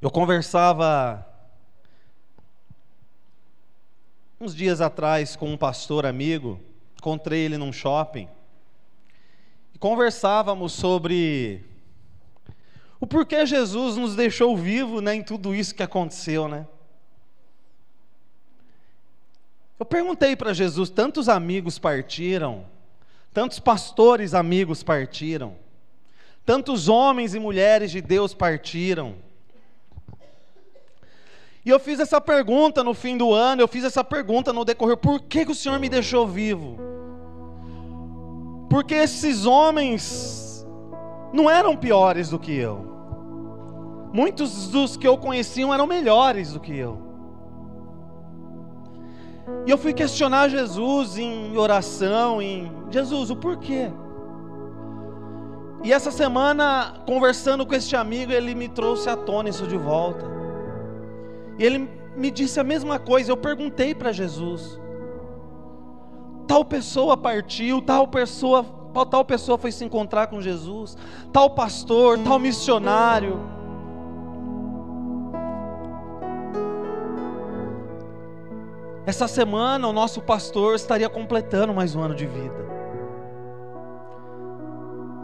Eu conversava uns dias atrás com um pastor amigo, encontrei ele num shopping, e conversávamos sobre o porquê Jesus nos deixou vivo né, em tudo isso que aconteceu, né? Eu perguntei para Jesus: tantos amigos partiram, tantos pastores amigos partiram, tantos homens e mulheres de Deus partiram. E eu fiz essa pergunta no fim do ano, eu fiz essa pergunta no decorrer: por que, que o Senhor me deixou vivo? Porque esses homens não eram piores do que eu. Muitos dos que eu conheciam eram melhores do que eu. E eu fui questionar Jesus em oração, em Jesus, o porquê? E essa semana, conversando com este amigo, ele me trouxe à tona isso de volta. E ele me disse a mesma coisa. Eu perguntei para Jesus: tal pessoa partiu, tal pessoa, tal pessoa foi se encontrar com Jesus, tal pastor, tal missionário. Essa semana o nosso pastor estaria completando mais um ano de vida.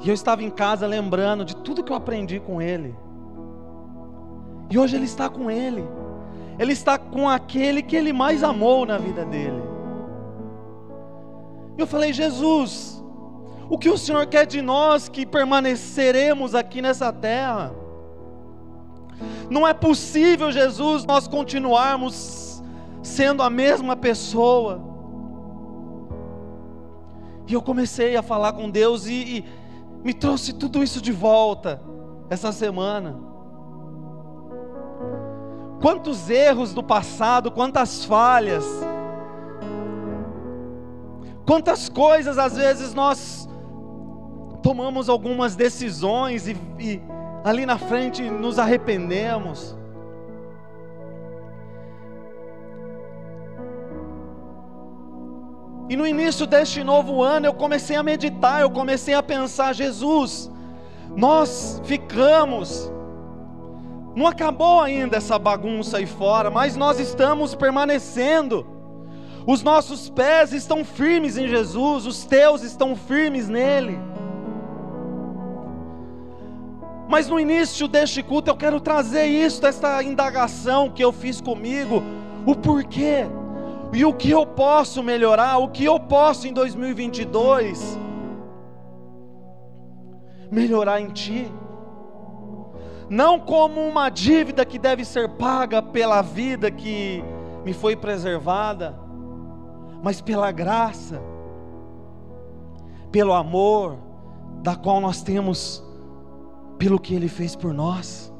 E eu estava em casa lembrando de tudo que eu aprendi com ele. E hoje ele está com ele. Ele está com aquele que ele mais amou na vida dele. Eu falei, Jesus, o que o Senhor quer de nós que permaneceremos aqui nessa terra? Não é possível, Jesus, nós continuarmos sendo a mesma pessoa. E eu comecei a falar com Deus e, e me trouxe tudo isso de volta essa semana. Quantos erros do passado, quantas falhas, quantas coisas às vezes nós tomamos algumas decisões e, e ali na frente nos arrependemos. E no início deste novo ano eu comecei a meditar, eu comecei a pensar: Jesus, nós ficamos, não acabou ainda essa bagunça aí fora, mas nós estamos permanecendo. Os nossos pés estão firmes em Jesus, os teus estão firmes nele. Mas no início deste culto eu quero trazer isso, essa indagação que eu fiz comigo, o porquê e o que eu posso melhorar, o que eu posso em 2022 melhorar em Ti. Não como uma dívida que deve ser paga pela vida que me foi preservada, mas pela graça, pelo amor, da qual nós temos, pelo que Ele fez por nós.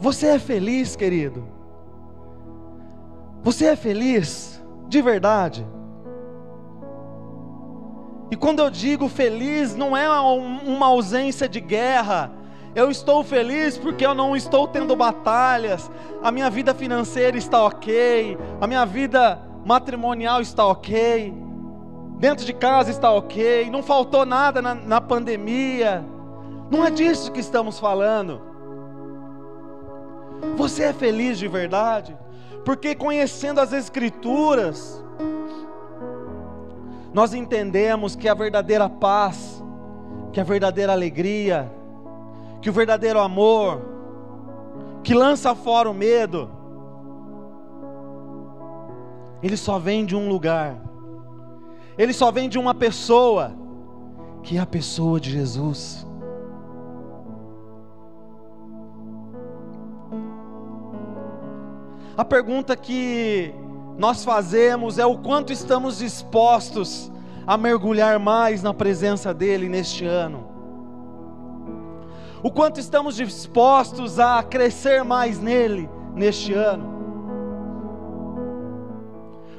Você é feliz, querido? Você é feliz de verdade? E quando eu digo feliz, não é uma ausência de guerra. Eu estou feliz porque eu não estou tendo batalhas. A minha vida financeira está ok. A minha vida matrimonial está ok. Dentro de casa está ok. Não faltou nada na, na pandemia. Não é disso que estamos falando. Você é feliz de verdade? porque conhecendo as Escrituras, nós entendemos que a verdadeira paz, que a verdadeira alegria, que o verdadeiro amor, que lança fora o medo, ele só vem de um lugar, ele só vem de uma pessoa, que é a pessoa de Jesus. A pergunta que nós fazemos é o quanto estamos dispostos a mergulhar mais na presença dEle neste ano. O quanto estamos dispostos a crescer mais nele neste ano.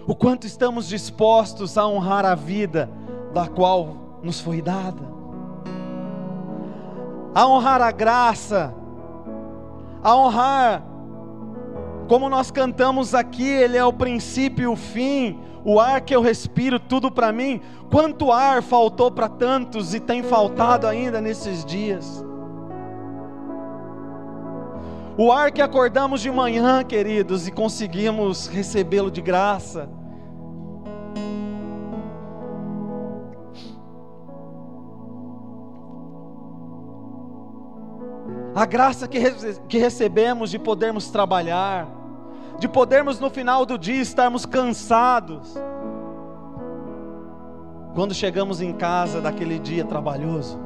O quanto estamos dispostos a honrar a vida da qual nos foi dada. A honrar a graça, a honrar como nós cantamos aqui, Ele é o princípio e o fim, o ar que eu respiro, tudo para mim. Quanto ar faltou para tantos e tem faltado ainda nesses dias? O ar que acordamos de manhã, queridos, e conseguimos recebê-lo de graça. A graça que, que recebemos de podermos trabalhar, de podermos no final do dia estarmos cansados, quando chegamos em casa daquele dia trabalhoso.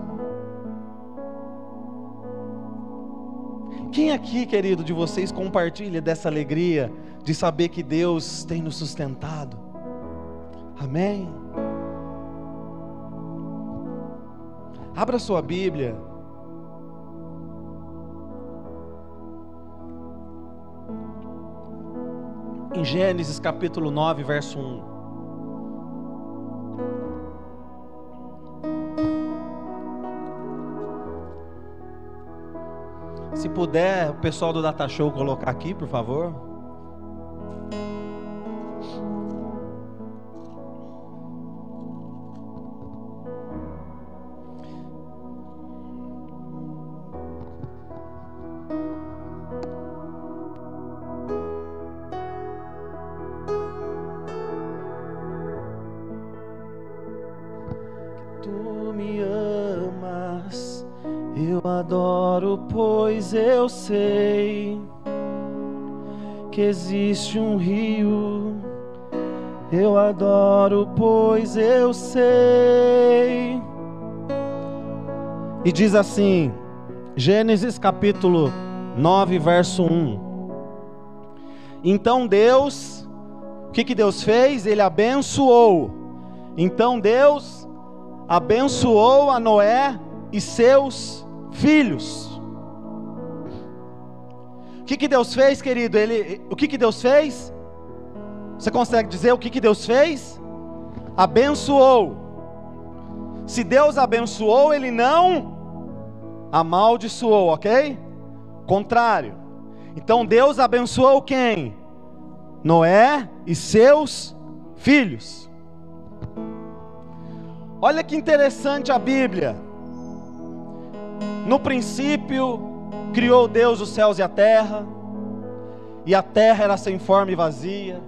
Quem aqui, querido, de vocês compartilha dessa alegria de saber que Deus tem nos sustentado? Amém? Abra sua Bíblia. Gênesis capítulo 9, verso 1. Se puder, o pessoal do Data Show colocar aqui, por favor. Existe um rio. Eu adoro, pois eu sei. E diz assim, Gênesis capítulo 9, verso 1. Então Deus, o que, que Deus fez? Ele abençoou. Então Deus abençoou a Noé e seus filhos. O que, que Deus fez, querido? Ele, o que, que Deus fez? Você consegue dizer o que, que Deus fez? Abençoou. Se Deus abençoou, Ele não amaldiçoou, ok? Contrário. Então Deus abençoou quem? Noé e seus filhos. Olha que interessante a Bíblia. No princípio, Criou Deus os céus e a terra, e a terra era sem forma e vazia.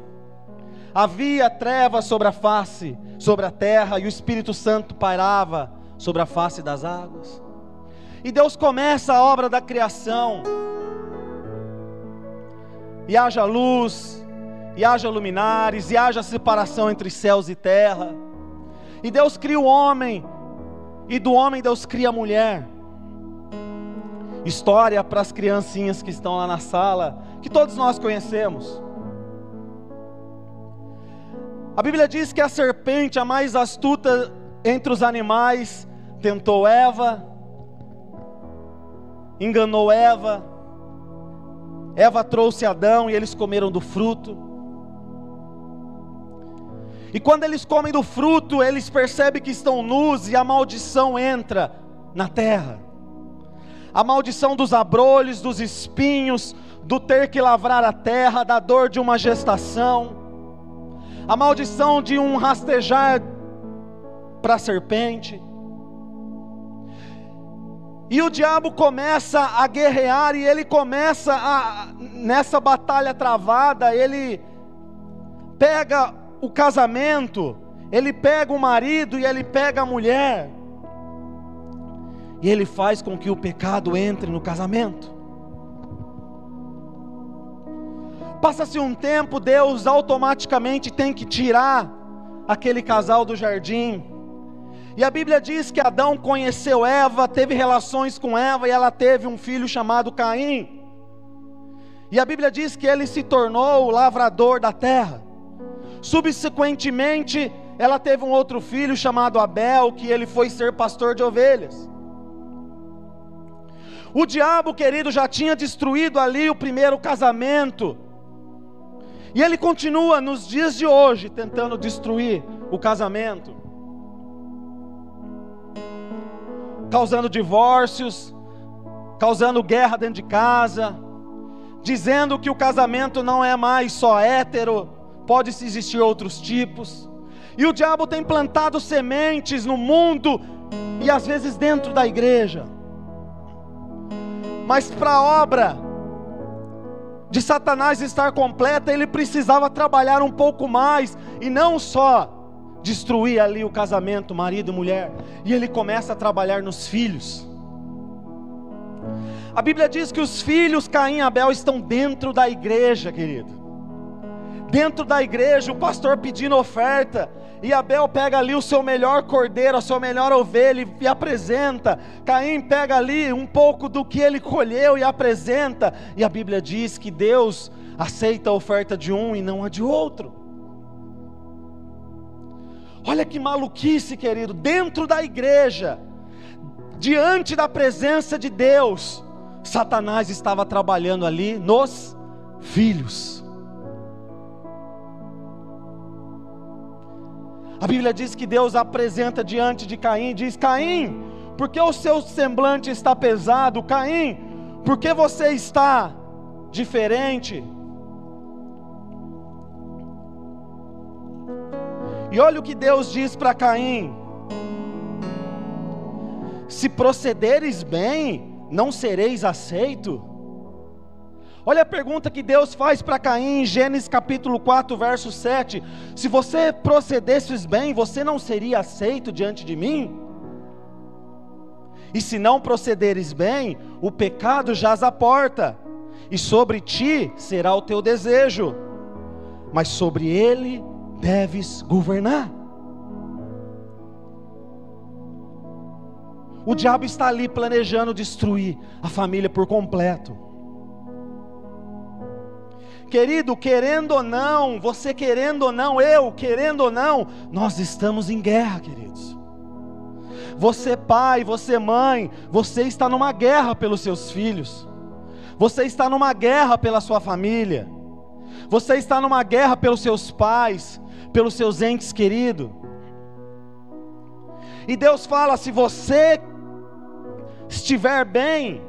Havia trevas sobre a face, sobre a terra, e o Espírito Santo pairava sobre a face das águas. E Deus começa a obra da criação. E haja luz, e haja luminares, e haja separação entre céus e terra. E Deus cria o homem, e do homem Deus cria a mulher história para as criancinhas que estão lá na sala, que todos nós conhecemos. A Bíblia diz que a serpente, a mais astuta entre os animais, tentou Eva, enganou Eva, Eva trouxe Adão e eles comeram do fruto. E quando eles comem do fruto, eles percebem que estão nus e a maldição entra na terra a maldição dos abrolhos, dos espinhos, do ter que lavrar a terra, da dor de uma gestação, a maldição de um rastejar para a serpente. E o diabo começa a guerrear e ele começa a nessa batalha travada, ele pega o casamento, ele pega o marido e ele pega a mulher e ele faz com que o pecado entre no casamento. Passa-se um tempo, Deus automaticamente tem que tirar aquele casal do jardim. E a Bíblia diz que Adão conheceu Eva, teve relações com Eva e ela teve um filho chamado Caim. E a Bíblia diz que ele se tornou o lavrador da terra. Subsequentemente, ela teve um outro filho chamado Abel, que ele foi ser pastor de ovelhas. O diabo, querido, já tinha destruído ali o primeiro casamento. E ele continua nos dias de hoje tentando destruir o casamento, causando divórcios, causando guerra dentro de casa, dizendo que o casamento não é mais só hétero, pode existir outros tipos. E o diabo tem plantado sementes no mundo e às vezes dentro da igreja mas para a obra de Satanás estar completa, ele precisava trabalhar um pouco mais e não só destruir ali o casamento, marido e mulher, e ele começa a trabalhar nos filhos. A Bíblia diz que os filhos Caim e Abel estão dentro da igreja, querido. Dentro da igreja, o pastor pedindo oferta, e Abel pega ali o seu melhor cordeiro, a sua melhor ovelha e apresenta. Caim pega ali um pouco do que ele colheu e apresenta. E a Bíblia diz que Deus aceita a oferta de um e não a de outro. Olha que maluquice, querido, dentro da igreja, diante da presença de Deus, Satanás estava trabalhando ali nos filhos. A Bíblia diz que Deus apresenta diante de Caim, diz: Caim, por que o seu semblante está pesado? Caim, por que você está diferente? E olha o que Deus diz para Caim: Se procederes bem, não sereis aceito. Olha a pergunta que Deus faz para Caim em Gênesis capítulo 4, verso 7. Se você procedesses bem, você não seria aceito diante de mim? E se não procederes bem, o pecado jaz à porta, e sobre ti será o teu desejo, mas sobre ele deves governar. O diabo está ali planejando destruir a família por completo. Querido, querendo ou não, você querendo ou não, eu querendo ou não, nós estamos em guerra, queridos. Você pai, você mãe, você está numa guerra pelos seus filhos. Você está numa guerra pela sua família. Você está numa guerra pelos seus pais, pelos seus entes queridos. E Deus fala: se você estiver bem,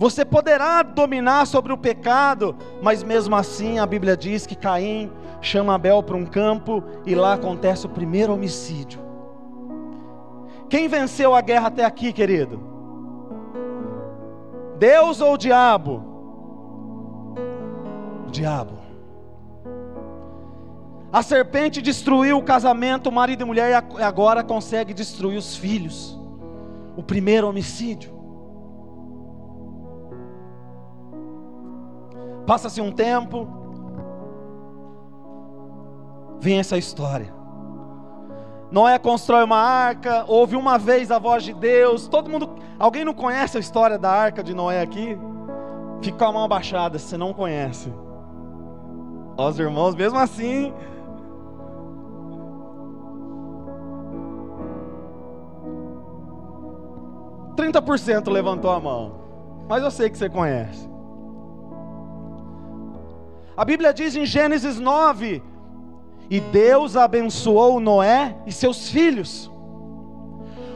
você poderá dominar sobre o pecado, mas mesmo assim a Bíblia diz que Caim chama Abel para um campo e lá acontece o primeiro homicídio. Quem venceu a guerra até aqui, querido? Deus ou o diabo? O diabo. A serpente destruiu o casamento, o marido e mulher, e agora consegue destruir os filhos. O primeiro homicídio. Passa-se um tempo, vem essa história. Noé constrói uma arca, ouve uma vez a voz de Deus. Todo mundo, alguém não conhece a história da arca de Noé aqui? Fica com a mão abaixada se não conhece. Os irmãos, mesmo assim, Trinta por cento levantou a mão, mas eu sei que você conhece. A Bíblia diz em Gênesis 9: E Deus abençoou Noé e seus filhos.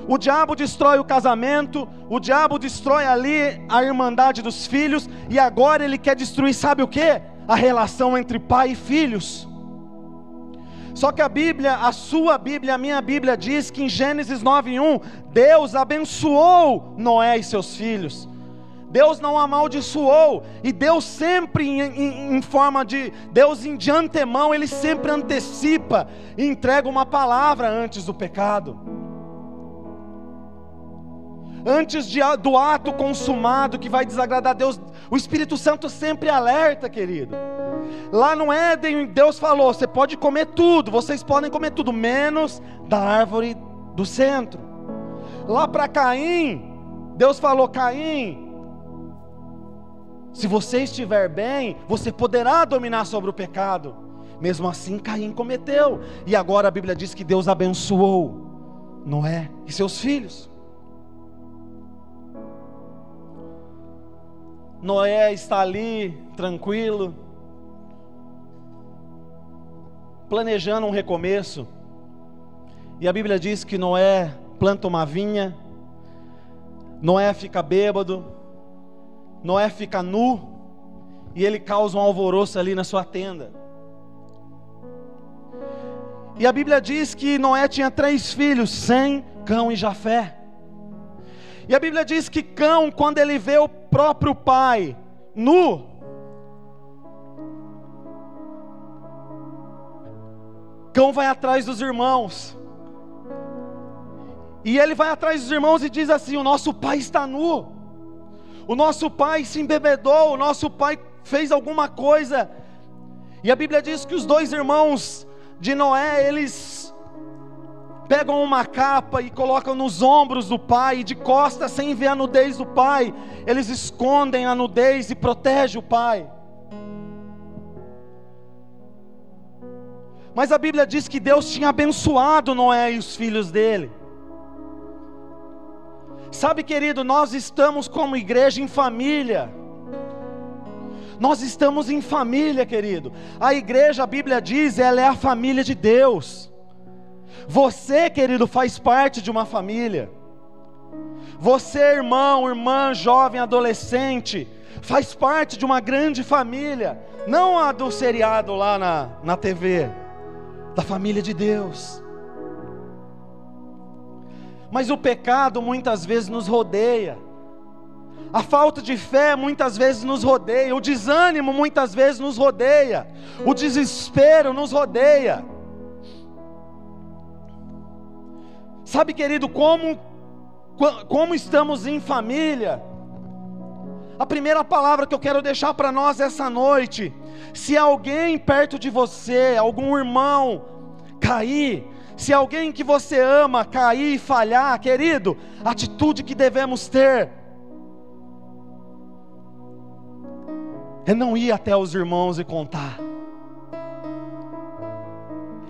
O diabo destrói o casamento, o diabo destrói ali a irmandade dos filhos, e agora ele quer destruir, sabe o que? A relação entre pai e filhos. Só que a Bíblia, a sua Bíblia, a minha Bíblia diz que em Gênesis 9:1, Deus abençoou Noé e seus filhos. Deus não amaldiçoou, e Deus sempre em, em, em, forma de, Deus de antemão, Ele sempre antecipa e entrega uma palavra antes do pecado. Antes de, do ato consumado que vai desagradar Deus, o Espírito Santo sempre alerta, querido. Lá no Éden, Deus falou: você pode comer tudo, vocês podem comer tudo, menos da árvore do centro. Lá para Caim, Deus falou: Caim, se você estiver bem, você poderá dominar sobre o pecado. Mesmo assim, Caim cometeu. E agora a Bíblia diz que Deus abençoou Noé e seus filhos. Noé está ali, tranquilo, planejando um recomeço. E a Bíblia diz que Noé planta uma vinha, Noé fica bêbado, Noé fica nu e ele causa um alvoroço ali na sua tenda. E a Bíblia diz que Noé tinha três filhos: Sem, Cão e Jafé. E a Bíblia diz que Cão, quando ele vê o próprio pai nu, Cão vai atrás dos irmãos. E ele vai atrás dos irmãos e diz assim: O nosso pai está nu. O nosso pai se embebedou, o nosso pai fez alguma coisa. E a Bíblia diz que os dois irmãos de Noé, eles pegam uma capa e colocam nos ombros do pai, e de costas, sem ver a nudez do pai, eles escondem a nudez e protegem o pai. Mas a Bíblia diz que Deus tinha abençoado Noé e os filhos dele. Sabe, querido, nós estamos como igreja em família. Nós estamos em família, querido. A igreja, a Bíblia diz, ela é a família de Deus. Você, querido, faz parte de uma família. Você, irmão, irmã, jovem, adolescente, faz parte de uma grande família. Não a do seriado lá na, na TV, da família de Deus. Mas o pecado muitas vezes nos rodeia. A falta de fé muitas vezes nos rodeia, o desânimo muitas vezes nos rodeia, o desespero nos rodeia. Sabe, querido, como como estamos em família? A primeira palavra que eu quero deixar para nós essa noite, se alguém perto de você, algum irmão cair, se alguém que você ama cair e falhar, querido, atitude que devemos ter é não ir até os irmãos e contar.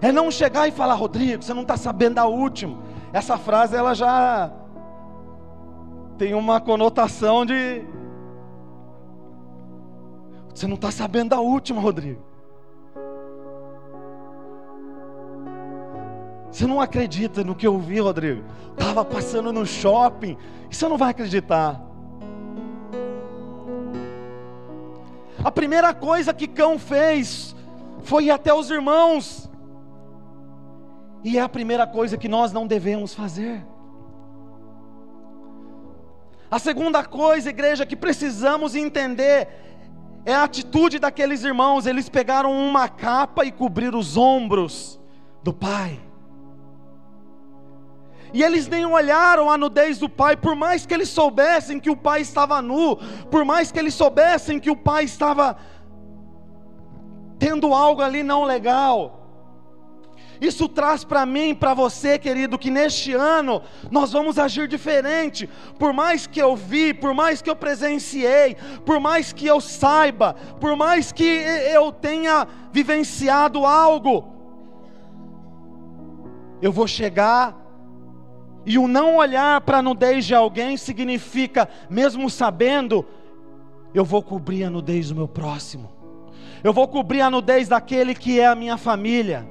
É não chegar e falar, Rodrigo, você não está sabendo da última. Essa frase ela já tem uma conotação de você não está sabendo da última, Rodrigo. Você não acredita no que eu vi, Rodrigo? Estava passando no shopping. Você não vai acreditar. A primeira coisa que Cão fez foi ir até os irmãos. E é a primeira coisa que nós não devemos fazer. A segunda coisa, igreja, que precisamos entender é a atitude daqueles irmãos. Eles pegaram uma capa e cobriram os ombros do pai. E eles nem olharam a nudez do pai, por mais que eles soubessem que o pai estava nu, por mais que eles soubessem que o pai estava tendo algo ali não legal. Isso traz para mim, para você, querido, que neste ano nós vamos agir diferente. Por mais que eu vi, por mais que eu presenciei, por mais que eu saiba, por mais que eu tenha vivenciado algo, eu vou chegar e o não olhar para a nudez de alguém significa, mesmo sabendo, eu vou cobrir a nudez do meu próximo, eu vou cobrir a nudez daquele que é a minha família,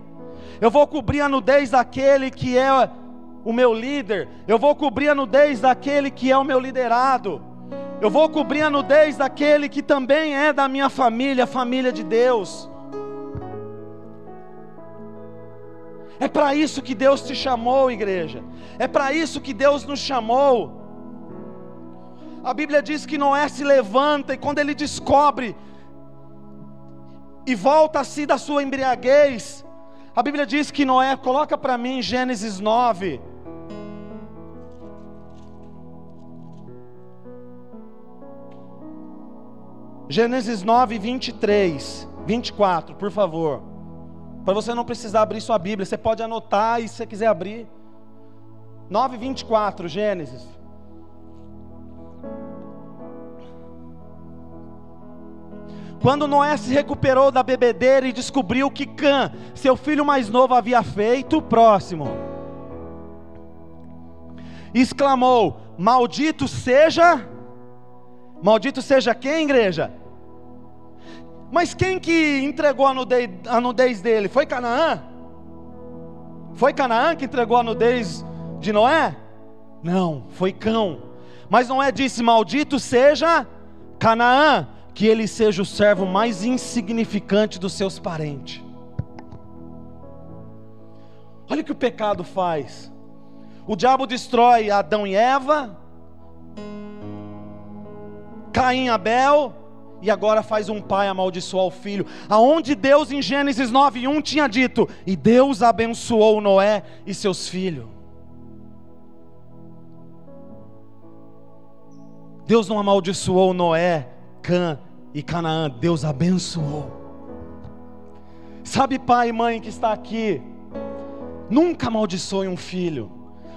eu vou cobrir a nudez daquele que é o meu líder, eu vou cobrir a nudez daquele que é o meu liderado, eu vou cobrir a nudez daquele que também é da minha família, família de Deus. É para isso que Deus te chamou, igreja. É para isso que Deus nos chamou. A Bíblia diz que Noé se levanta e quando ele descobre e volta-se da sua embriaguez, a Bíblia diz que Noé, coloca para mim Gênesis 9. Gênesis 9, 23, 24, por favor. Para você não precisar abrir sua Bíblia, você pode anotar e se você quiser abrir. 9:24, Gênesis. Quando Noé se recuperou da bebedeira e descobriu que Cã, seu filho mais novo, havia feito, próximo, exclamou: Maldito seja, maldito seja quem, igreja? Mas quem que entregou a nudez, a nudez dele? Foi Canaã? Foi Canaã que entregou a nudez de Noé? Não, foi Cão. Mas Noé disse: Maldito seja Canaã, que ele seja o servo mais insignificante dos seus parentes. Olha o que o pecado faz. O diabo destrói Adão e Eva, Caim e Abel, e agora faz um pai amaldiçoar o filho. Aonde Deus em Gênesis 9:1 tinha dito: "E Deus abençoou Noé e seus filhos". Deus não amaldiçoou Noé, Cã e Canaã, Deus abençoou. Sabe, pai e mãe que está aqui, nunca amaldiçoe um filho,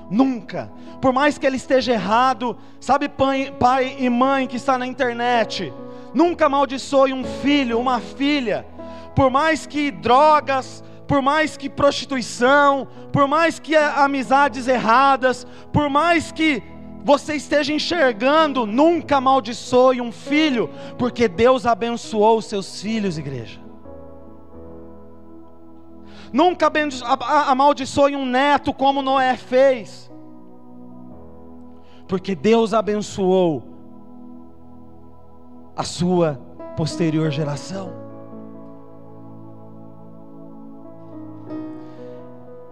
nunca, por mais que ele esteja errado, sabe, pai, pai e mãe que está na internet, Nunca amaldiçoe um filho, uma filha, por mais que drogas, por mais que prostituição, por mais que amizades erradas, por mais que você esteja enxergando, nunca amaldiçoe um filho, porque Deus abençoou os seus filhos, igreja. Nunca amaldiçoe um neto como Noé fez, porque Deus abençoou a sua posterior geração.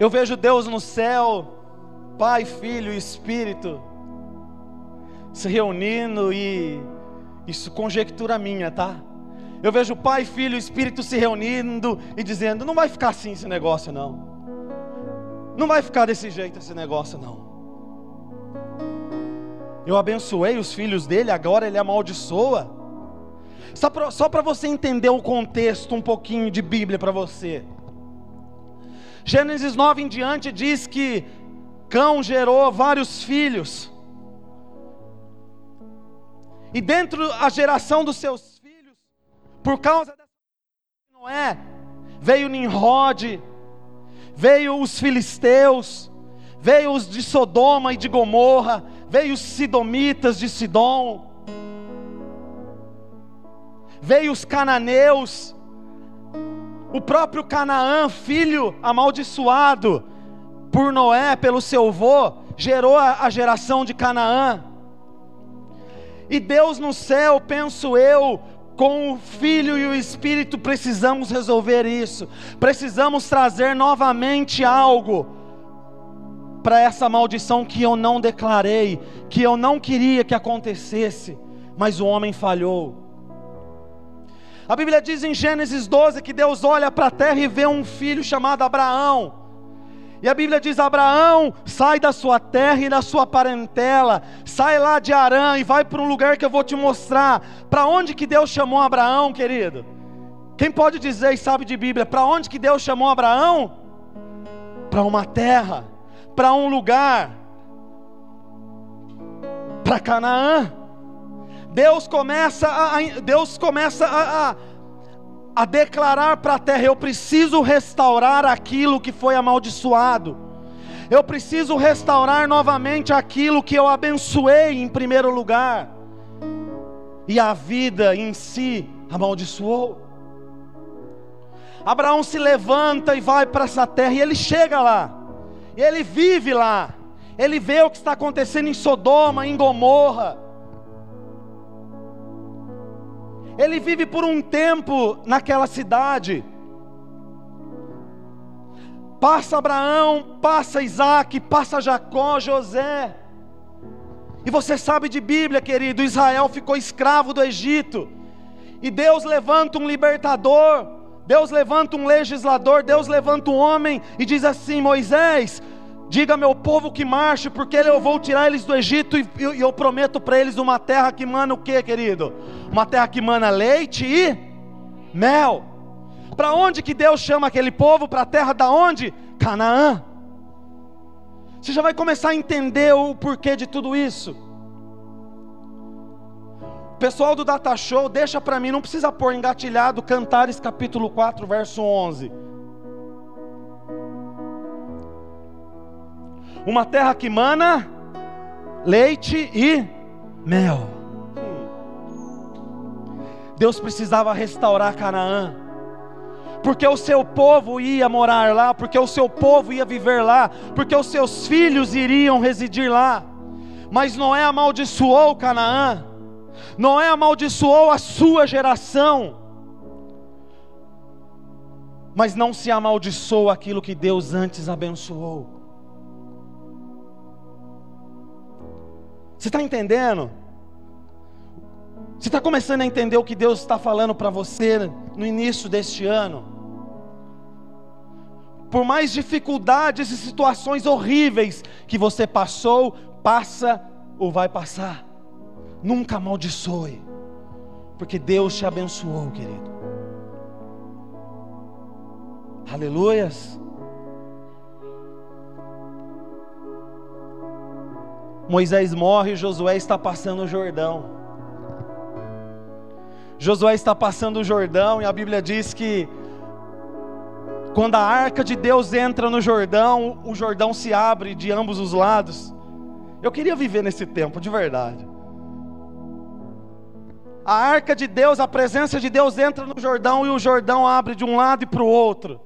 Eu vejo Deus no céu, Pai, Filho e Espírito, se reunindo e isso conjectura minha, tá? Eu vejo Pai, Filho e Espírito se reunindo e dizendo: não vai ficar assim esse negócio, não. Não vai ficar desse jeito esse negócio, não. Eu abençoei os filhos dele, agora ele amaldiçoa. Só para você entender o contexto um pouquinho de Bíblia para você. Gênesis 9 em diante diz que Cão gerou vários filhos. E dentro da geração dos seus filhos, por causa dessa Noé, veio Nimrod, veio os filisteus, veio os de Sodoma e de Gomorra, veio os sidomitas de Sidom, veio os cananeus, o próprio Canaã, filho amaldiçoado por Noé, pelo seu avô, gerou a, geração de Canaã. E Deus no céu, penso eu, com o Filho e o Espírito, precisamos resolver isso. Precisamos trazer novamente algo para essa maldição que eu não declarei, que eu não queria que acontecesse, mas o homem falhou. A Bíblia diz em Gênesis 12 que Deus olha para a terra e vê um filho chamado Abraão. E a Bíblia diz: Abraão, sai da sua terra e da sua parentela, sai lá de Arã e vai para um lugar que eu vou te mostrar. Para onde que Deus chamou Abraão, querido? Quem pode dizer e sabe de Bíblia, para onde que Deus chamou Abraão? Para uma terra, para um lugar, para Canaã. Deus começa a, Deus começa a, a, a declarar para a terra: eu preciso restaurar aquilo que foi amaldiçoado, eu preciso restaurar novamente aquilo que eu abençoei em primeiro lugar, e a vida em si amaldiçoou. Abraão se levanta e vai para essa terra, e ele chega lá, e ele vive lá, ele vê o que está acontecendo em Sodoma, em Gomorra, Ele vive por um tempo naquela cidade. Passa Abraão, passa Isaac, passa Jacó, José. E você sabe de Bíblia, querido, Israel ficou escravo do Egito. E Deus levanta um libertador, Deus levanta um legislador, Deus levanta um homem e diz assim: Moisés, Diga meu povo que marche, porque eu vou tirar eles do Egito e eu, prometo para eles uma terra que mana o que, querido? Uma terra que mana leite e mel. Para onde que Deus chama aquele povo? Para a terra da onde? Canaã. Você já vai começar a entender o porquê de tudo isso. Pessoal do Data Show, deixa para mim, não precisa pôr engatilhado Cantares capítulo 4, verso 11. Uma terra que mana leite e mel. Deus precisava restaurar Canaã, porque o seu povo ia morar lá, porque o seu povo ia viver lá, porque os seus filhos iriam residir lá. Mas Noé amaldiçoou Canaã, Noé amaldiçoou a sua geração, mas não se amaldiçoou aquilo que Deus antes abençoou. Você está entendendo? Você está começando a entender o que Deus está falando para você no início deste ano? Por mais dificuldades e situações horríveis que você passou, passa ou vai passar, nunca amaldiçoe, porque Deus te abençoou, querido. Aleluias. Moisés morre e Josué está passando o Jordão. Josué está passando o Jordão e a Bíblia diz que quando a arca de Deus entra no Jordão, o Jordão se abre de ambos os lados. Eu queria viver nesse tempo, de verdade. A arca de Deus, a presença de Deus entra no Jordão e o Jordão abre de um lado e para o outro.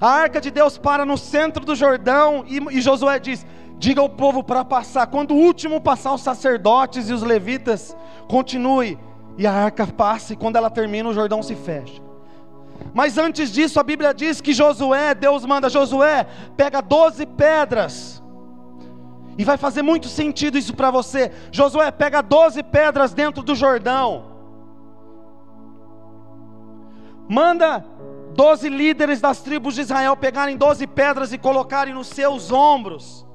A arca de Deus para no centro do Jordão e, e Josué diz: Diga ao povo para passar. Quando o último passar, os sacerdotes e os levitas, continue. E a arca passa, e quando ela termina, o Jordão se fecha. Mas antes disso, a Bíblia diz que Josué, Deus manda Josué, pega 12 pedras. E vai fazer muito sentido isso para você. Josué pega 12 pedras dentro do Jordão. Manda 12 líderes das tribos de Israel pegarem 12 pedras e colocarem nos seus ombros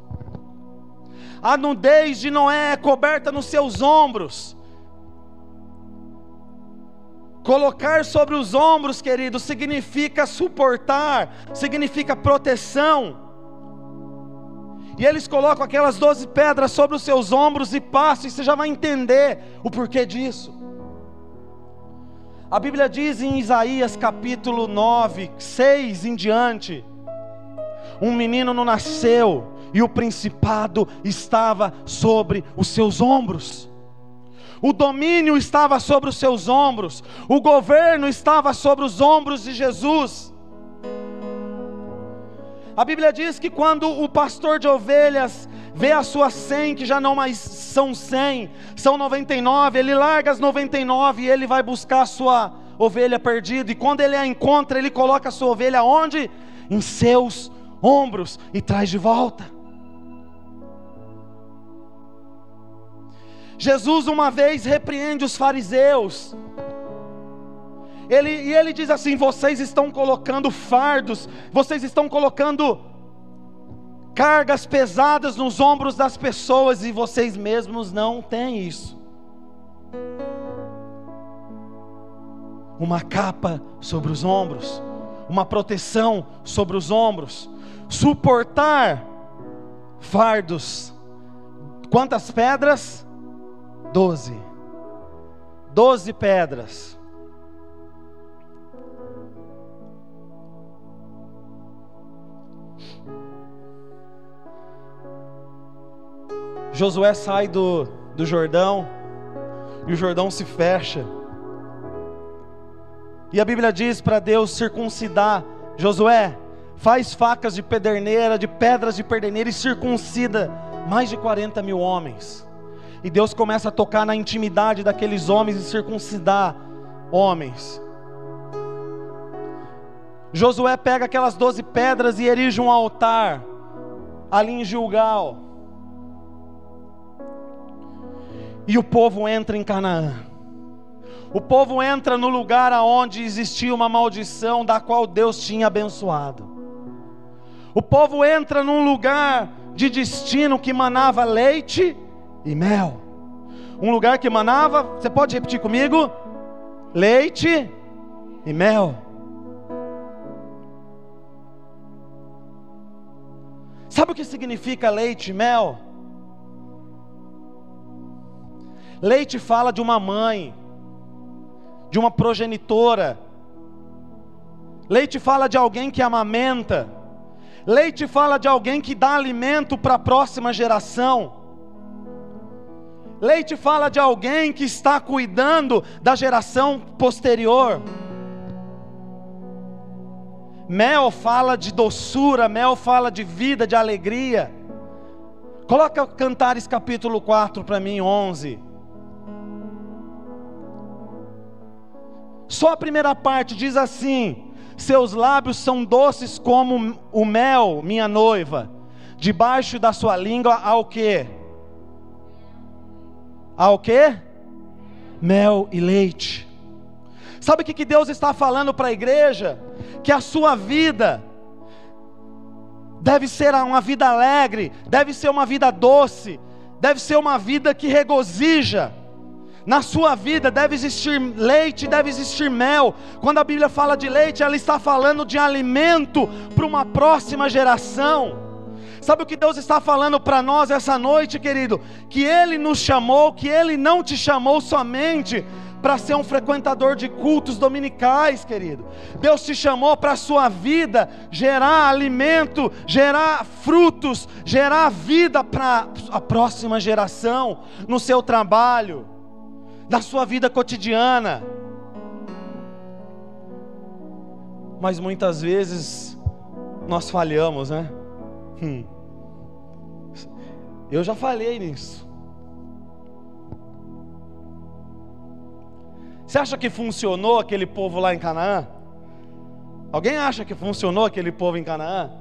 a nudez de Noé é coberta nos seus ombros. Colocar sobre os ombros, querido, significa suportar, significa proteção. E eles colocam aquelas doze pedras sobre os seus ombros e passam, e você já vai entender o porquê disso. A Bíblia diz em Isaías capítulo 9, 6 em diante: um menino não nasceu, e o principado estava sobre os seus ombros. O domínio estava sobre os seus ombros, o governo estava sobre os ombros de Jesus. A Bíblia diz que quando o pastor de ovelhas vê as suas cem, que já não mais são cem, são 99, ele larga as 99 e ele vai buscar a sua ovelha perdida, e quando ele a encontra, ele coloca a sua ovelha onde? Em seus ombros e traz de volta. Jesus uma vez repreende os fariseus. Ele, e ele diz assim: vocês estão colocando fardos, vocês estão colocando cargas pesadas nos ombros das pessoas e vocês mesmos não têm isso. Uma capa sobre os ombros, uma proteção sobre os ombros, suportar fardos. Quantas pedras? Doze. Doze pedras. Josué sai do, do Jordão e o Jordão se fecha. E a Bíblia diz para Deus circuncidar Josué, faz facas de pederneira, de pedras de pederneira e circuncida mais de 40 mil homens. E Deus começa a tocar na intimidade daqueles homens e circuncidar homens. Josué pega aquelas doze pedras e erige um altar ali em Gilgal. E o povo entra em Canaã. O povo entra no lugar aonde existia uma maldição da qual Deus tinha abençoado. O povo entra num lugar de destino que manava leite e mel. Um lugar que manava, você pode repetir comigo? Leite e mel. Sabe o que significa leite e mel? Leite fala de uma mãe, de uma progenitora. Leite fala de alguém que amamenta. Leite fala de alguém que dá alimento para a próxima geração. Leite fala de alguém que está cuidando da geração posterior. Mel fala de doçura, mel fala de vida, de alegria. Coloca Cantares capítulo 4 para mim, 11. Só a primeira parte diz assim: Seus lábios são doces como o mel, minha noiva. Debaixo da sua língua há o que? Ao quê? mel e leite. Sabe o que Deus está falando para a igreja? Que a sua vida deve ser uma vida alegre, deve ser uma vida doce, deve ser uma vida que regozija. Na sua vida deve existir leite, deve existir mel. Quando a Bíblia fala de leite, ela está falando de alimento para uma próxima geração. Sabe o que Deus está falando para nós essa noite, querido? Que Ele nos chamou, que Ele não te chamou somente para ser um frequentador de cultos dominicais, querido. Deus te chamou para a sua vida gerar alimento, gerar frutos, gerar vida para a próxima geração, no seu trabalho, na sua vida cotidiana. Mas muitas vezes nós falhamos, né? Hum. Eu já falei nisso. Você acha que funcionou aquele povo lá em Canaã? Alguém acha que funcionou aquele povo em Canaã?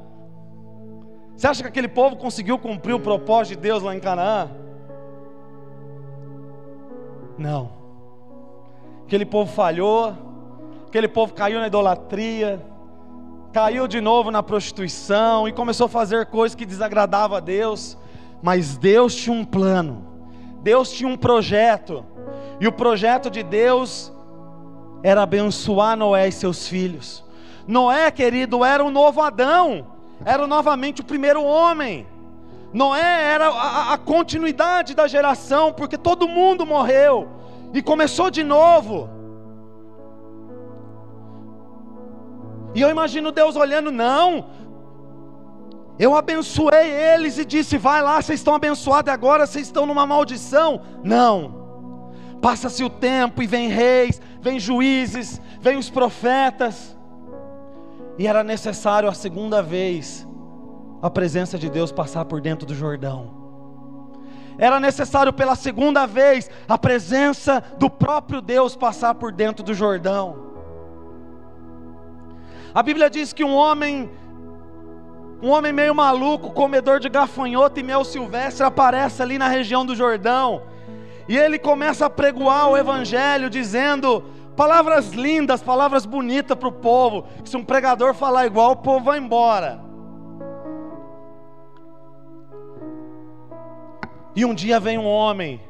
Você acha que aquele povo conseguiu cumprir o propósito de Deus lá em Canaã? Não. Aquele povo falhou, aquele povo caiu na idolatria, caiu de novo na prostituição e começou a fazer coisas que desagradavam a Deus. Mas Deus tinha um plano, Deus tinha um projeto. E o projeto de Deus era abençoar Noé e seus filhos. Noé, querido, era o novo Adão, era novamente o primeiro homem. Noé era a, a continuidade da geração, porque todo mundo morreu e começou de novo. E eu imagino Deus olhando, não, eu abençoei eles e disse: vai lá, vocês estão abençoados agora, vocês estão numa maldição. Não. Passa-se o tempo e vem reis, vem juízes, vem os profetas. E era necessário a segunda vez a presença de Deus passar por dentro do Jordão. Era necessário pela segunda vez a presença do próprio Deus passar por dentro do Jordão. A Bíblia diz que um homem um homem meio maluco, comedor de gafanhoto e mel silvestre aparece ali na região do Jordão e ele começa a pregoar o Evangelho, dizendo palavras lindas, palavras bonitas para o povo. Se um pregador falar igual, o povo vai embora. E um dia vem um homem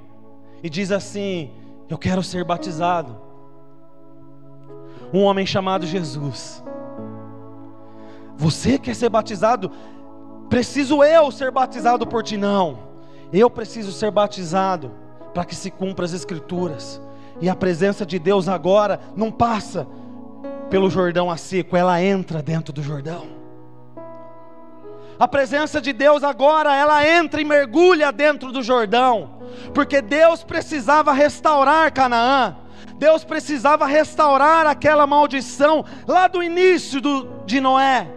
e diz assim: Eu quero ser batizado. Um homem chamado Jesus. Você quer ser batizado? Preciso eu ser batizado por ti? Não. Eu preciso ser batizado para que se cumpra as escrituras. E a presença de Deus agora não passa pelo Jordão a seco, ela entra dentro do Jordão. A presença de Deus agora, ela entra e mergulha dentro do Jordão, porque Deus precisava restaurar Canaã. Deus precisava restaurar aquela maldição lá do início do, de Noé.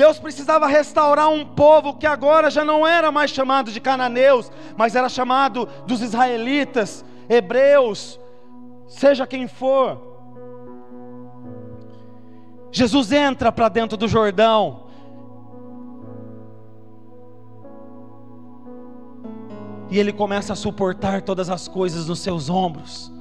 Deus precisava restaurar um povo que agora já não era mais chamado de cananeus, mas era chamado dos israelitas, hebreus, seja quem for. Jesus entra para dentro do Jordão. E ele começa a suportar todas as coisas nos seus ombros.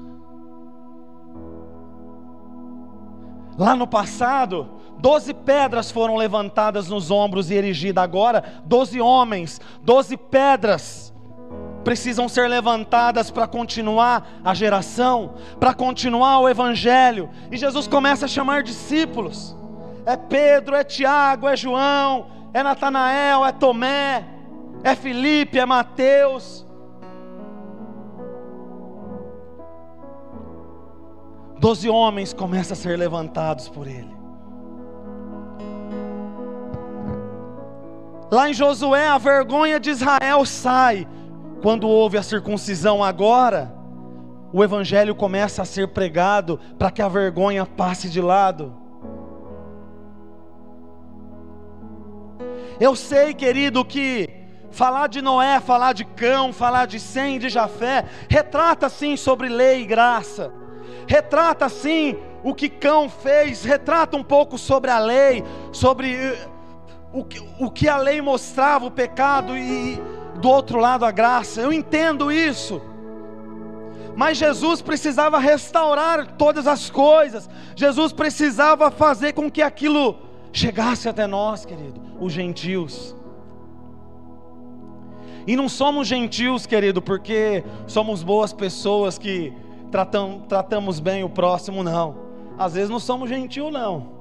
Lá no passado, doze pedras foram levantadas nos ombros e erigidas. Agora, doze homens, doze pedras precisam ser levantadas para continuar a geração, para continuar o evangelho. E Jesus começa a chamar discípulos. É Pedro, é Tiago, é João, é Natanael, é Tomé, é Felipe, é Mateus. Doze homens começam a ser levantados por ele. Lá em Josué, a vergonha de Israel sai. Quando houve a circuncisão agora, o evangelho começa a ser pregado para que a vergonha passe de lado. Eu sei, querido, que falar de Noé, falar de Cão, falar de Sem, de Jafé, retrata sim sobre lei e graça retrata sim o que Cão fez, retrata um pouco sobre a lei, sobre eh, o que, o que a lei mostrava, o pecado, e do outro lado a graça. Eu entendo isso. Mas Jesus precisava restaurar todas as coisas, Jesus precisava fazer com que aquilo chegasse até nós, querido, os gentios. E não somos gentios, querido, porque somos boas pessoas que tratam, tratamos bem o próximo, não. Às vezes não somos gentios, não.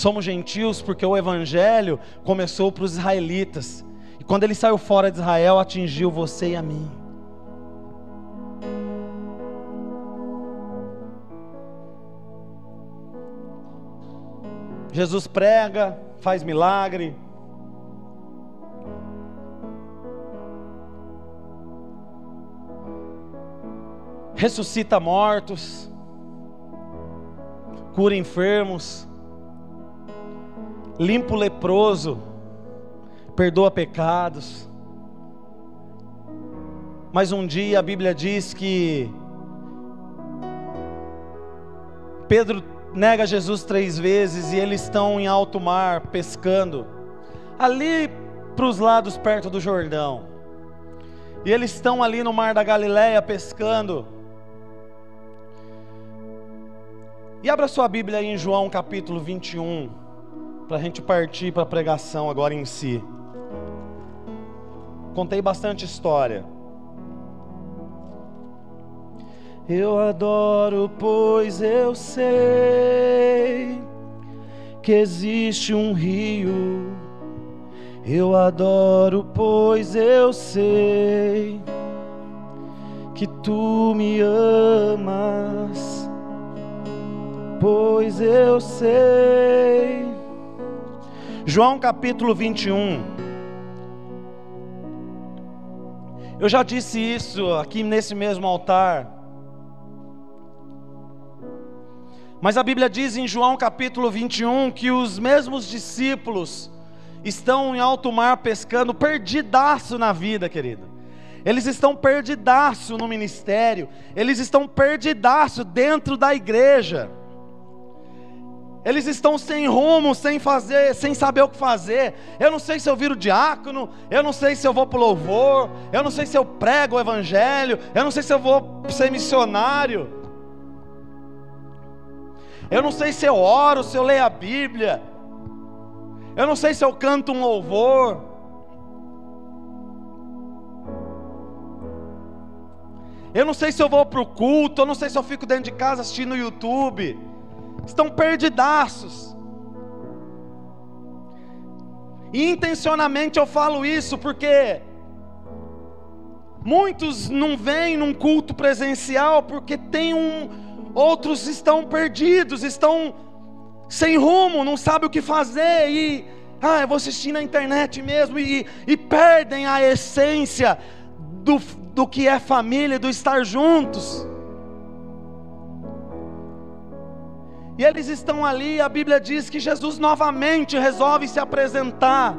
Somos gentios porque o evangelho começou para os israelitas. E quando ele saiu fora de Israel, atingiu você e a mim. Jesus prega, faz milagre. Ressuscita mortos, cura enfermos, limpa o leproso, perdoa pecados. Mas um dia a Bíblia diz que Pedro nega Jesus três vezes e eles estão em alto mar pescando, ali para os lados perto do Jordão. E eles estão ali no mar da Galileia pescando. E abra sua Bíblia aí em João capítulo 21 para a gente partir para a pregação agora em si. Contei bastante história. Eu adoro, pois eu sei que existe um rio. Eu adoro, pois eu sei que tu me amas, pois eu sei João capítulo 21. Eu já disse isso aqui nesse mesmo altar. Mas a Bíblia diz em João capítulo 21 que os mesmos discípulos estão em alto mar pescando, perdidaço na vida, querido. Eles estão perdidaço no ministério, eles estão perdidaço dentro da igreja. Eles estão sem rumo, sem fazer, sem saber o que fazer. Eu não sei se eu viro diácono, eu não sei se eu vou para o louvor, eu não sei se eu prego o evangelho, eu não sei se eu vou ser missionário. Eu não sei se eu oro, se eu leio a Bíblia. Eu não sei se eu canto um louvor. Eu não sei se eu vou para o culto, eu não sei se eu fico dentro de casa assistindo o YouTube estão perdidaços. E intencionalmente eu falo isso porque muitos não vêm num culto presencial porque tem um outros estão perdidos, estão sem rumo, não sabem o que fazer e ah, eu vou assistir na internet mesmo e, e perdem a essência do, do que é família, do estar juntos. E eles estão ali, a Bíblia diz que Jesus novamente resolve se apresentar.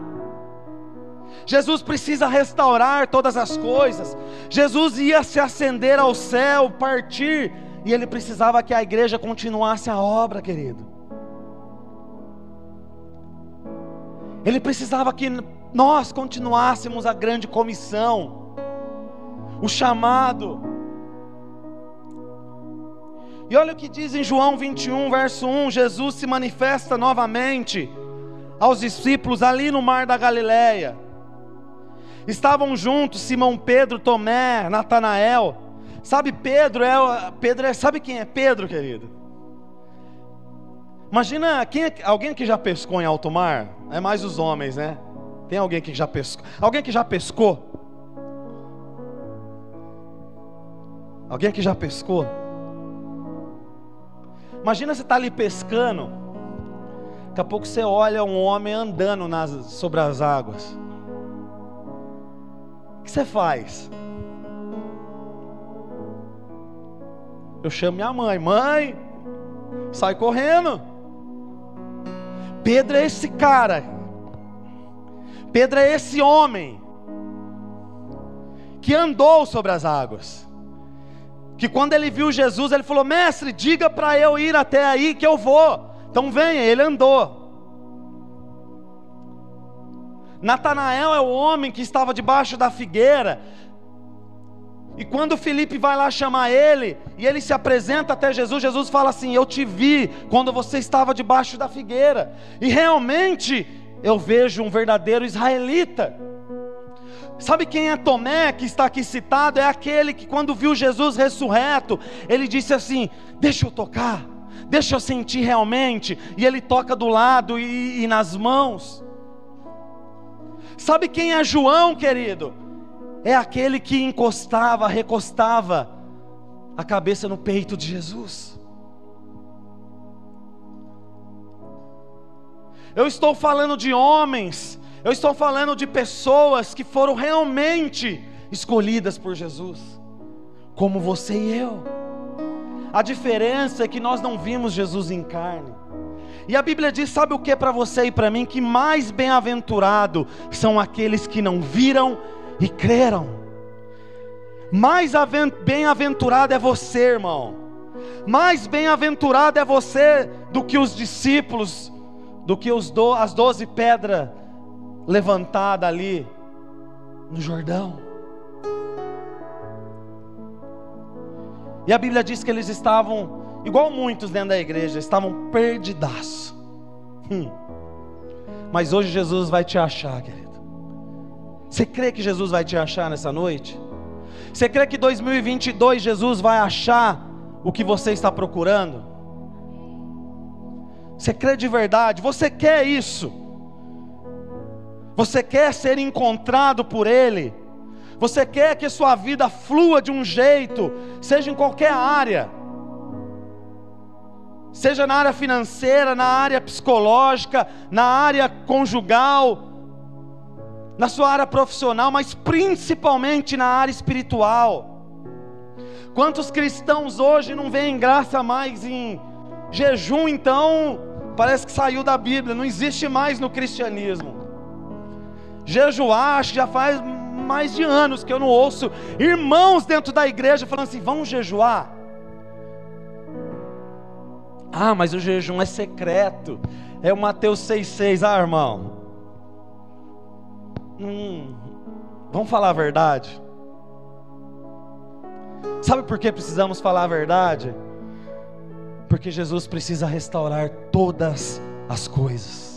Jesus precisa restaurar todas as coisas. Jesus ia se ascender ao céu, partir, e ele precisava que a igreja continuasse a obra, querido. Ele precisava que nós continuássemos a grande comissão, o chamado. E olha o que diz em João 21, verso 1: Jesus se manifesta novamente aos discípulos ali no mar da Galileia. Estavam juntos Simão Pedro, Tomé, Natanael. Sabe Pedro é Pedro é, sabe quem é Pedro, querido? Imagina quem é, alguém que já pescou em alto mar? É mais os homens, né? Tem alguém que já pescou? Alguém que já pescou? Alguém que já pescou? Imagina você estar tá ali pescando, daqui a pouco você olha um homem andando nas, sobre as águas. O que você faz? Eu chamo minha mãe, mãe, sai correndo. Pedro é esse cara. Pedro é esse homem que andou sobre as águas que quando ele viu Jesus, ele falou: Mestre, diga para eu ir até aí que eu vou. Então venha, ele andou. Natanael é o homem que estava debaixo da figueira, E quando Felipe vai lá chamar ele, e ele se apresenta até Jesus, Jesus fala assim: Eu te vi quando você estava debaixo da figueira, e realmente eu vejo um verdadeiro israelita. Sabe quem é Tomé, que está aqui citado? É aquele que, quando viu Jesus ressurreto, ele disse assim: Deixa eu tocar, deixa eu sentir realmente. E ele toca do lado e, e nas mãos. Sabe quem é João, querido? É aquele que encostava, recostava a cabeça no peito de Jesus. Eu estou falando de homens, eu estou falando de pessoas que foram realmente escolhidas por Jesus, como você e eu. A diferença é que nós não vimos Jesus em carne. E a Bíblia diz: sabe o que para você e para mim? Que mais bem-aventurado são aqueles que não viram e creram. Mais bem-aventurado é você, irmão. Mais bem-aventurado é você do que os discípulos, do que os do, as doze pedras levantadas ali no Jordão. E a Bíblia diz que eles estavam, igual muitos dentro da igreja, estavam perdidaços. Hum. Mas hoje Jesus vai te achar, querido. Você crê que Jesus vai te achar nessa noite? Você crê que 2022 Jesus vai achar o que você está procurando? Você crê de verdade? Você quer isso? Você quer ser encontrado por Ele? Você quer que sua vida flua de um jeito, seja em qualquer área, seja na área financeira, na área psicológica, na área conjugal, na sua área profissional, mas principalmente na área espiritual. Quantos cristãos hoje não veem graça mais em jejum, então parece que saiu da Bíblia, não existe mais no cristianismo. Jejuar, acho que já faz mais de anos que eu não ouço irmãos dentro da igreja falando assim: vamos jejuar. Ah, mas o jejum é secreto. É o Mateus 6,6. Ah, irmão, Hum, vamos falar a verdade. Sabe por que precisamos falar a verdade? Porque Jesus precisa restaurar todas as coisas.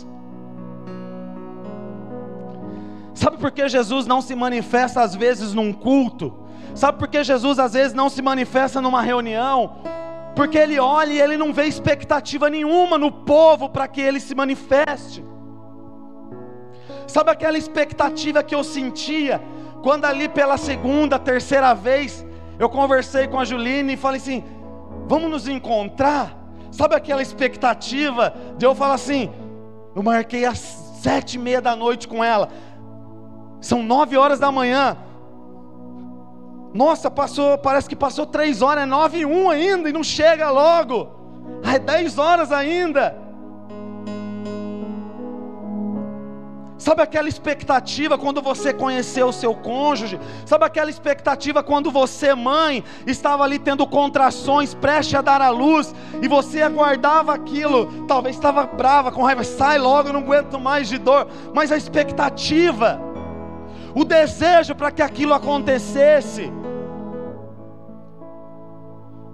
Sabe por que Jesus não se manifesta às vezes num culto? Sabe por que Jesus às vezes não se manifesta numa reunião? Porque ele olha e ele não vê expectativa nenhuma no povo para que ele se manifeste. Sabe aquela expectativa que eu sentia quando ali pela segunda, terceira vez eu conversei com a Juline e falei assim: vamos nos encontrar? Sabe aquela expectativa de eu falar assim? Eu marquei às sete e meia da noite com ela, são nove horas da manhã. Nossa, passou, parece que passou três horas, é nove e um ainda e não chega logo. É dez horas ainda. Sabe aquela expectativa quando você conheceu o seu cônjuge? Sabe aquela expectativa quando você, mãe, estava ali tendo contrações, prestes a dar à luz, e você aguardava aquilo, talvez estava brava, com raiva, sai logo, eu não aguento mais de dor, mas a expectativa, o desejo para que aquilo acontecesse.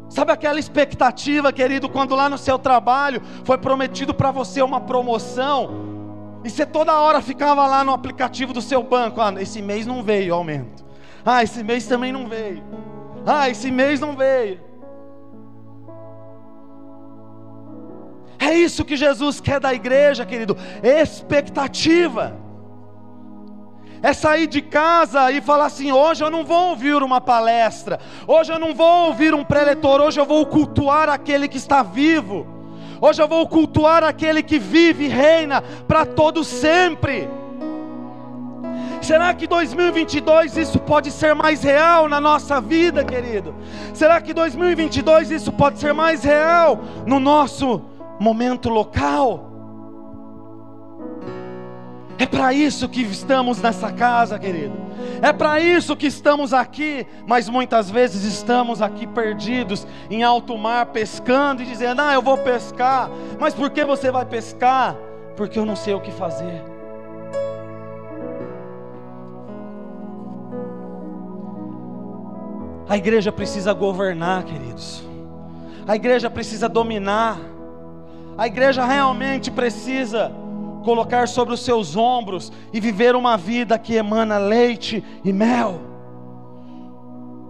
Sabe aquela expectativa, querido, quando lá no seu trabalho foi prometido para você uma promoção, e você toda hora ficava lá no aplicativo do seu banco, ah, esse mês não veio aumento. Ah, esse mês também não veio. Ah, esse mês não veio. É isso que Jesus quer da igreja, querido, expectativa. É sair de casa e falar assim: hoje eu não vou ouvir uma palestra, hoje eu não vou ouvir um preletor, hoje eu vou cultuar aquele que está vivo. Hoje eu vou cultuar aquele que vive e reina para todo sempre. Será que 2022 isso pode ser mais real na nossa vida, querido? Será que 2022 isso pode ser mais real no nosso momento local? É para isso que estamos nessa casa, querido. É para isso que estamos aqui, mas muitas vezes estamos aqui perdidos em alto mar pescando e dizendo: "Ah, eu vou pescar". Mas por que você vai pescar? Porque eu não sei o que fazer. A igreja precisa governar, queridos. A igreja precisa dominar. A igreja realmente precisa colocar sobre os seus ombros e viver uma vida que emana leite e mel.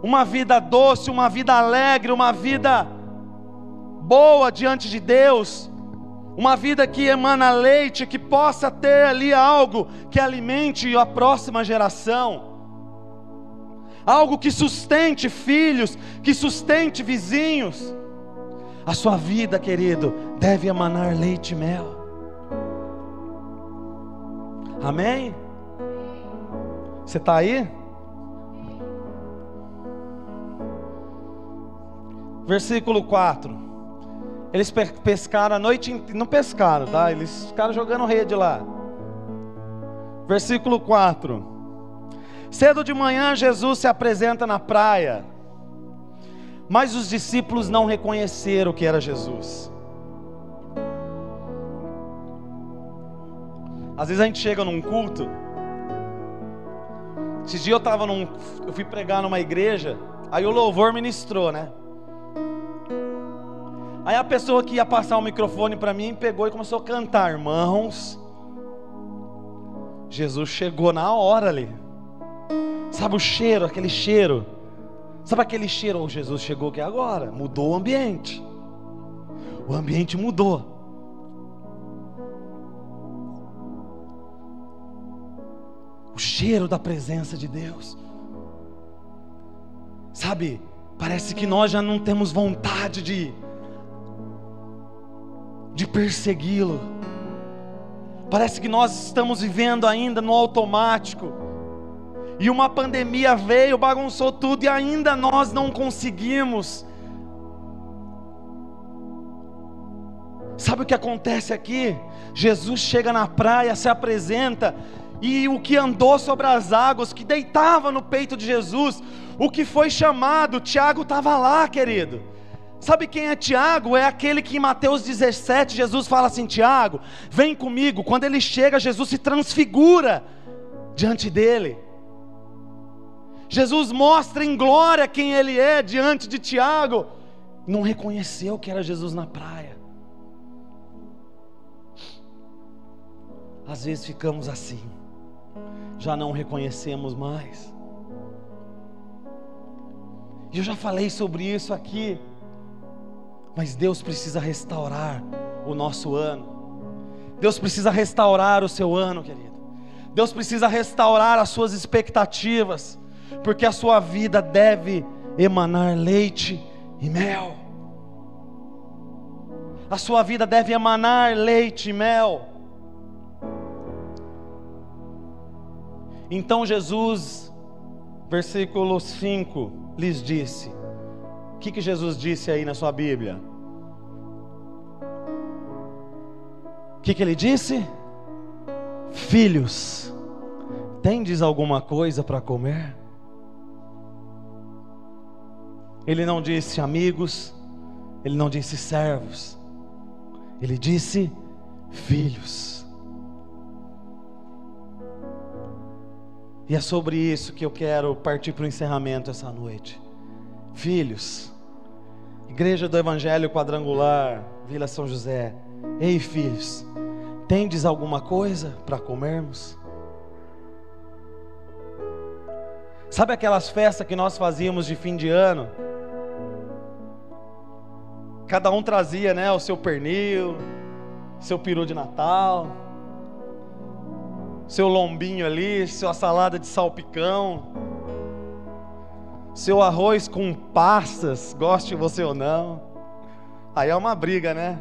Uma vida doce, uma vida alegre, uma vida boa diante de Deus. Uma vida que emana leite, que possa ter ali algo que alimente a próxima geração. Algo que sustente filhos, que sustente vizinhos. A sua vida, querido, deve emanar leite e mel. Amém? Você está aí? Versículo 4. Eles pescaram a noite inteira. Não pescaram, tá? Eles ficaram jogando rede lá. Versículo 4. Cedo de manhã, Jesus se apresenta na praia. Mas os discípulos não reconheceram que era Jesus. Às vezes a gente chega num culto. Esses dias eu estava num. Eu fui pregar numa igreja. Aí o louvor ministrou, né? Aí a pessoa que ia passar o microfone para mim pegou e começou a cantar, irmãos. Jesus chegou na hora ali. Sabe o cheiro, aquele cheiro? Sabe aquele cheiro? Oh, Jesus chegou aqui agora, mudou o ambiente. O ambiente mudou. O cheiro da presença de Deus. Sabe, parece que nós já não temos vontade de de persegui-lo. Parece que nós estamos vivendo ainda no automático. E uma pandemia veio, bagunçou tudo e ainda nós não conseguimos. Sabe o que acontece aqui? Jesus chega na praia, se apresenta e o que andou sobre as águas, que deitava no peito de Jesus, o que foi chamado, Tiago estava lá, querido. Sabe quem é Tiago? É aquele que em Mateus 17 Jesus fala assim: Tiago, vem comigo. Quando ele chega, Jesus se transfigura diante dele. Jesus mostra em glória quem ele é diante de Tiago. Não reconheceu que era Jesus na praia. Às vezes ficamos assim já não reconhecemos mais. E eu já falei sobre isso aqui, mas Deus precisa restaurar o nosso ano. Deus precisa restaurar o seu ano, querido. Deus precisa restaurar as suas expectativas, porque a sua vida deve emanar leite e mel. A sua vida deve emanar leite e mel. Então Jesus, versículo 5, lhes disse: O que, que Jesus disse aí na sua Bíblia? O que, que ele disse? Filhos, tendes alguma coisa para comer? Ele não disse amigos, ele não disse servos, ele disse filhos. E é sobre isso que eu quero partir para o encerramento essa noite. Filhos, Igreja do Evangelho Quadrangular, Vila São José. Ei, filhos, tendes alguma coisa para comermos? Sabe aquelas festas que nós fazíamos de fim de ano? Cada um trazia, né, o seu pernil, seu peru de Natal seu lombinho ali, sua salada de salpicão, seu arroz com passas, goste você ou não. Aí é uma briga, né?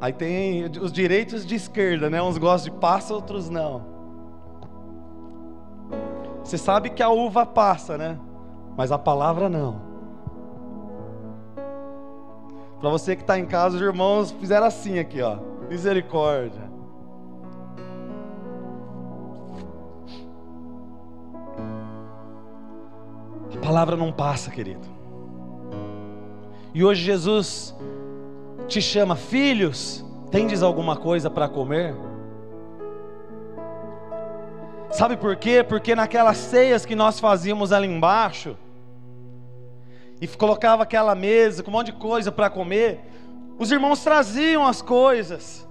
Aí tem os direitos de esquerda, né? Uns gostam de passa, outros não. Você sabe que a uva passa, né? Mas a palavra não. Para você que está em casa, os irmãos fizeram assim aqui, ó. Misericórdia. A palavra não passa, querido. E hoje Jesus te chama, filhos, tendes alguma coisa para comer? Sabe por quê? Porque naquelas ceias que nós fazíamos ali embaixo, e colocava aquela mesa com um monte de coisa para comer, os irmãos traziam as coisas.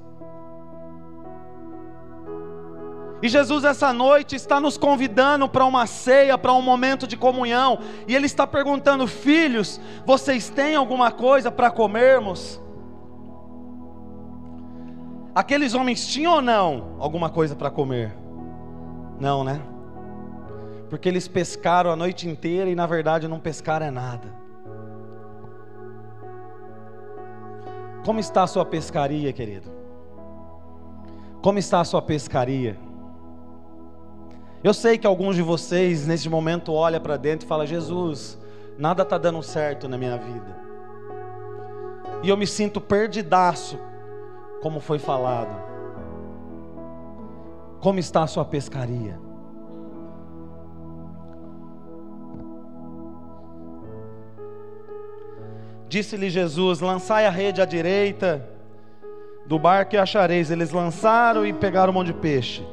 E Jesus, essa noite, está nos convidando para uma ceia, para um momento de comunhão. E Ele está perguntando: Filhos, vocês têm alguma coisa para comermos? Aqueles homens tinham ou não alguma coisa para comer? Não, né? Porque eles pescaram a noite inteira e na verdade não pescaram é nada. Como está a sua pescaria, querido? Como está a sua pescaria? Eu sei que alguns de vocês nesse momento olha para dentro e fala: Jesus, nada está dando certo na minha vida. E eu me sinto perdidaço, como foi falado. Como está a sua pescaria? Disse-lhe Jesus: Lançai a rede à direita do barco e achareis. Eles lançaram e pegaram um monte de peixe.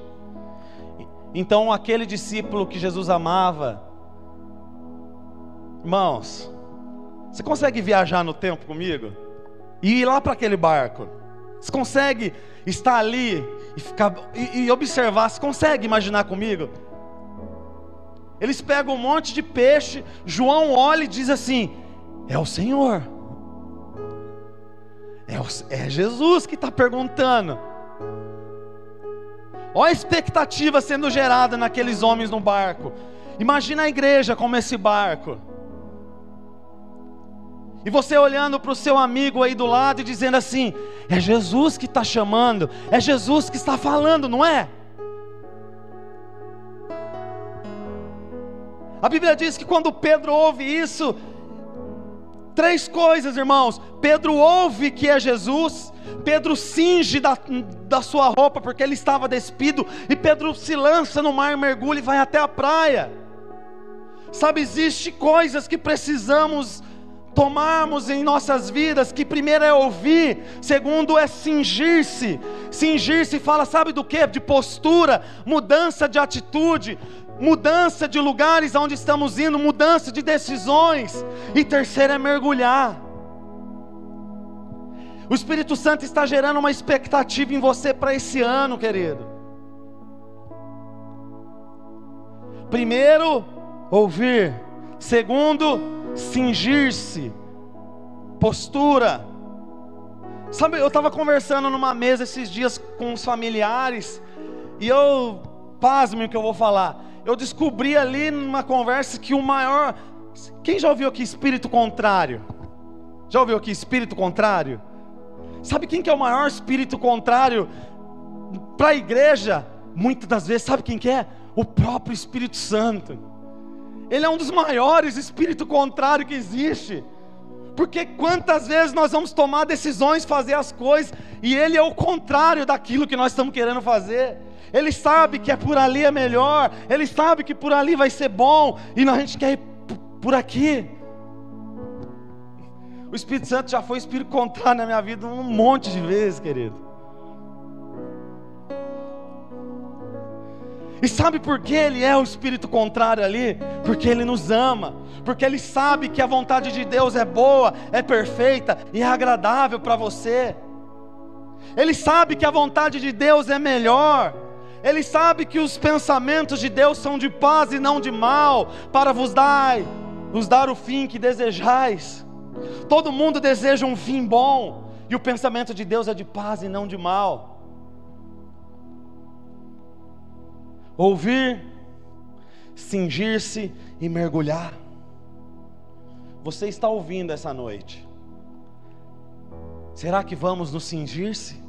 Então aquele discípulo que Jesus amava, irmãos, você consegue viajar no tempo comigo? E ir lá para aquele barco? Você consegue estar ali e, ficar, e, e observar? Você consegue imaginar comigo? Eles pegam um monte de peixe, João olha e diz assim: É o Senhor. É, o, é Jesus que está perguntando. Olha a expectativa sendo gerada naqueles homens no barco. Imagina a igreja como esse barco. E você olhando para o seu amigo aí do lado e dizendo assim: é Jesus que está chamando, é Jesus que está falando, não é? A Bíblia diz que quando Pedro ouve isso, três coisas, irmãos: Pedro ouve que é Jesus, Pedro cinge da, da sua roupa porque ele estava despido, e Pedro se lança no mar, mergulha e vai até a praia. Sabe, existe coisas que precisamos tomarmos em nossas vidas, que primeiro é ouvir, segundo é cingir-se. Cingir-se fala, sabe do que? De postura, mudança de atitude, mudança de lugares aonde estamos indo, mudança de decisões. E terceiro é mergulhar. O Espírito Santo está gerando uma expectativa em você para esse ano, querido. Primeiro, ouvir. Segundo, cingir-se. Postura. Sabe, eu estava conversando numa mesa esses dias com os familiares. E eu, pasme o que eu vou falar. Eu descobri ali numa conversa que o maior. Quem já ouviu aqui espírito contrário? Já ouviu aqui espírito contrário? Sabe quem que é o maior espírito contrário para a igreja? Muitas das vezes, sabe quem que é? O próprio Espírito Santo. Ele é um dos maiores espírito contrário que existe. Porque quantas vezes nós vamos tomar decisões, fazer as coisas, e ele é o contrário daquilo que nós estamos querendo fazer. Ele sabe que é por ali é melhor, ele sabe que por ali vai ser bom, e a gente quer ir por aqui. O Espírito Santo já foi espírito contrário na minha vida um monte de vezes, querido. E sabe por que ele é o espírito contrário ali? Porque ele nos ama, porque ele sabe que a vontade de Deus é boa, é perfeita e é agradável para você. Ele sabe que a vontade de Deus é melhor. Ele sabe que os pensamentos de Deus são de paz e não de mal, para vos dar, vos dar o fim que desejais. Todo mundo deseja um fim bom, e o pensamento de Deus é de paz e não de mal. Ouvir, cingir-se e mergulhar. Você está ouvindo essa noite? Será que vamos nos cingir-se?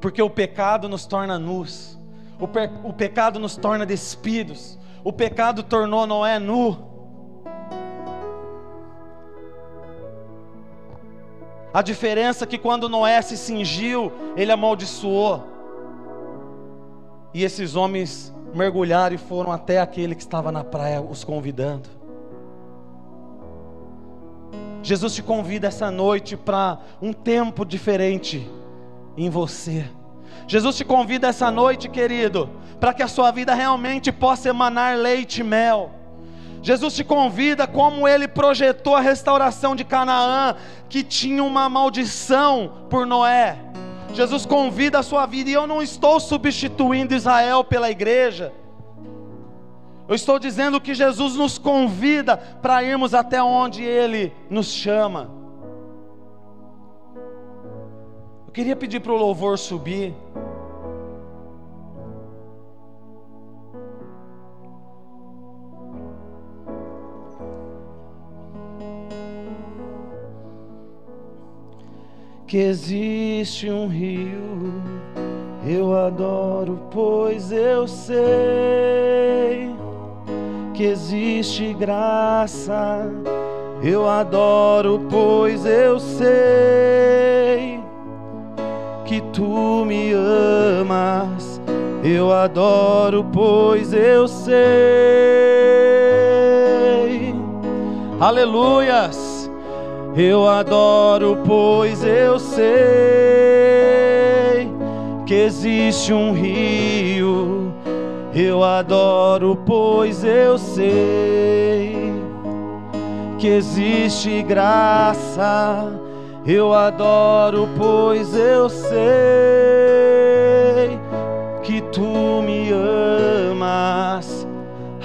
Porque o pecado nos torna nus, o, pe o pecado nos torna despidos, o pecado tornou Noé nu. A diferença é que quando Noé se cingiu, ele amaldiçoou. E esses homens mergulharam e foram até aquele que estava na praia os convidando. Jesus te convida essa noite para um tempo diferente em você, Jesus te convida essa noite, querido, para que a sua vida realmente possa emanar leite e mel. Jesus te convida como ele projetou a restauração de Canaã, que tinha uma maldição por Noé. Jesus convida a sua vida, e eu não estou substituindo Israel pela igreja. Eu estou dizendo que Jesus nos convida para irmos até onde Ele nos chama. Eu queria pedir para o louvor subir. que existe um rio. Eu adoro, pois eu sei que existe graça. Eu adoro, pois eu sei tu me amas. Eu adoro, pois eu sei. Aleluias. Eu adoro, pois eu sei que existe um rio. Eu adoro, pois eu sei que existe graça. Eu adoro, pois eu sei que tu me amas.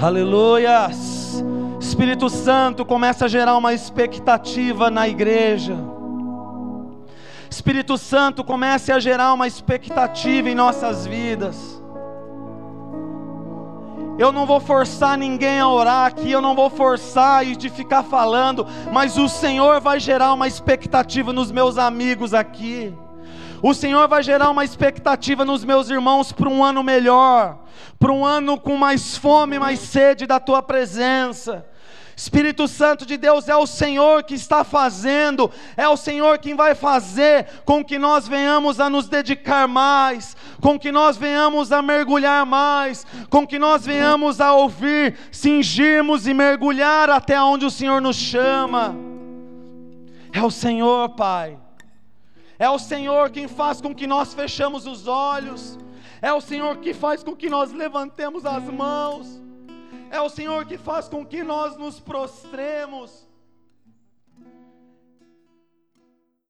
Aleluias. Espírito Santo começa a gerar uma expectativa na igreja. Espírito Santo comece a gerar uma expectativa em nossas vidas. Eu não vou forçar ninguém a orar aqui, eu não vou forçar e de ficar falando, mas o Senhor vai gerar uma expectativa nos meus amigos aqui. O Senhor vai gerar uma expectativa nos meus irmãos para um ano melhor, para um ano com mais fome, mais sede da tua presença. Espírito Santo de Deus é o Senhor que está fazendo, é o Senhor quem vai fazer com que nós venhamos a nos dedicar mais, com que nós venhamos a mergulhar mais, com que nós venhamos a ouvir, cingirmos e mergulhar até onde o Senhor nos chama. É o Senhor, Pai. É o Senhor quem faz com que nós fechamos os olhos. É o Senhor que faz com que nós levantemos as mãos. É o Senhor que faz com que nós nos prostremos.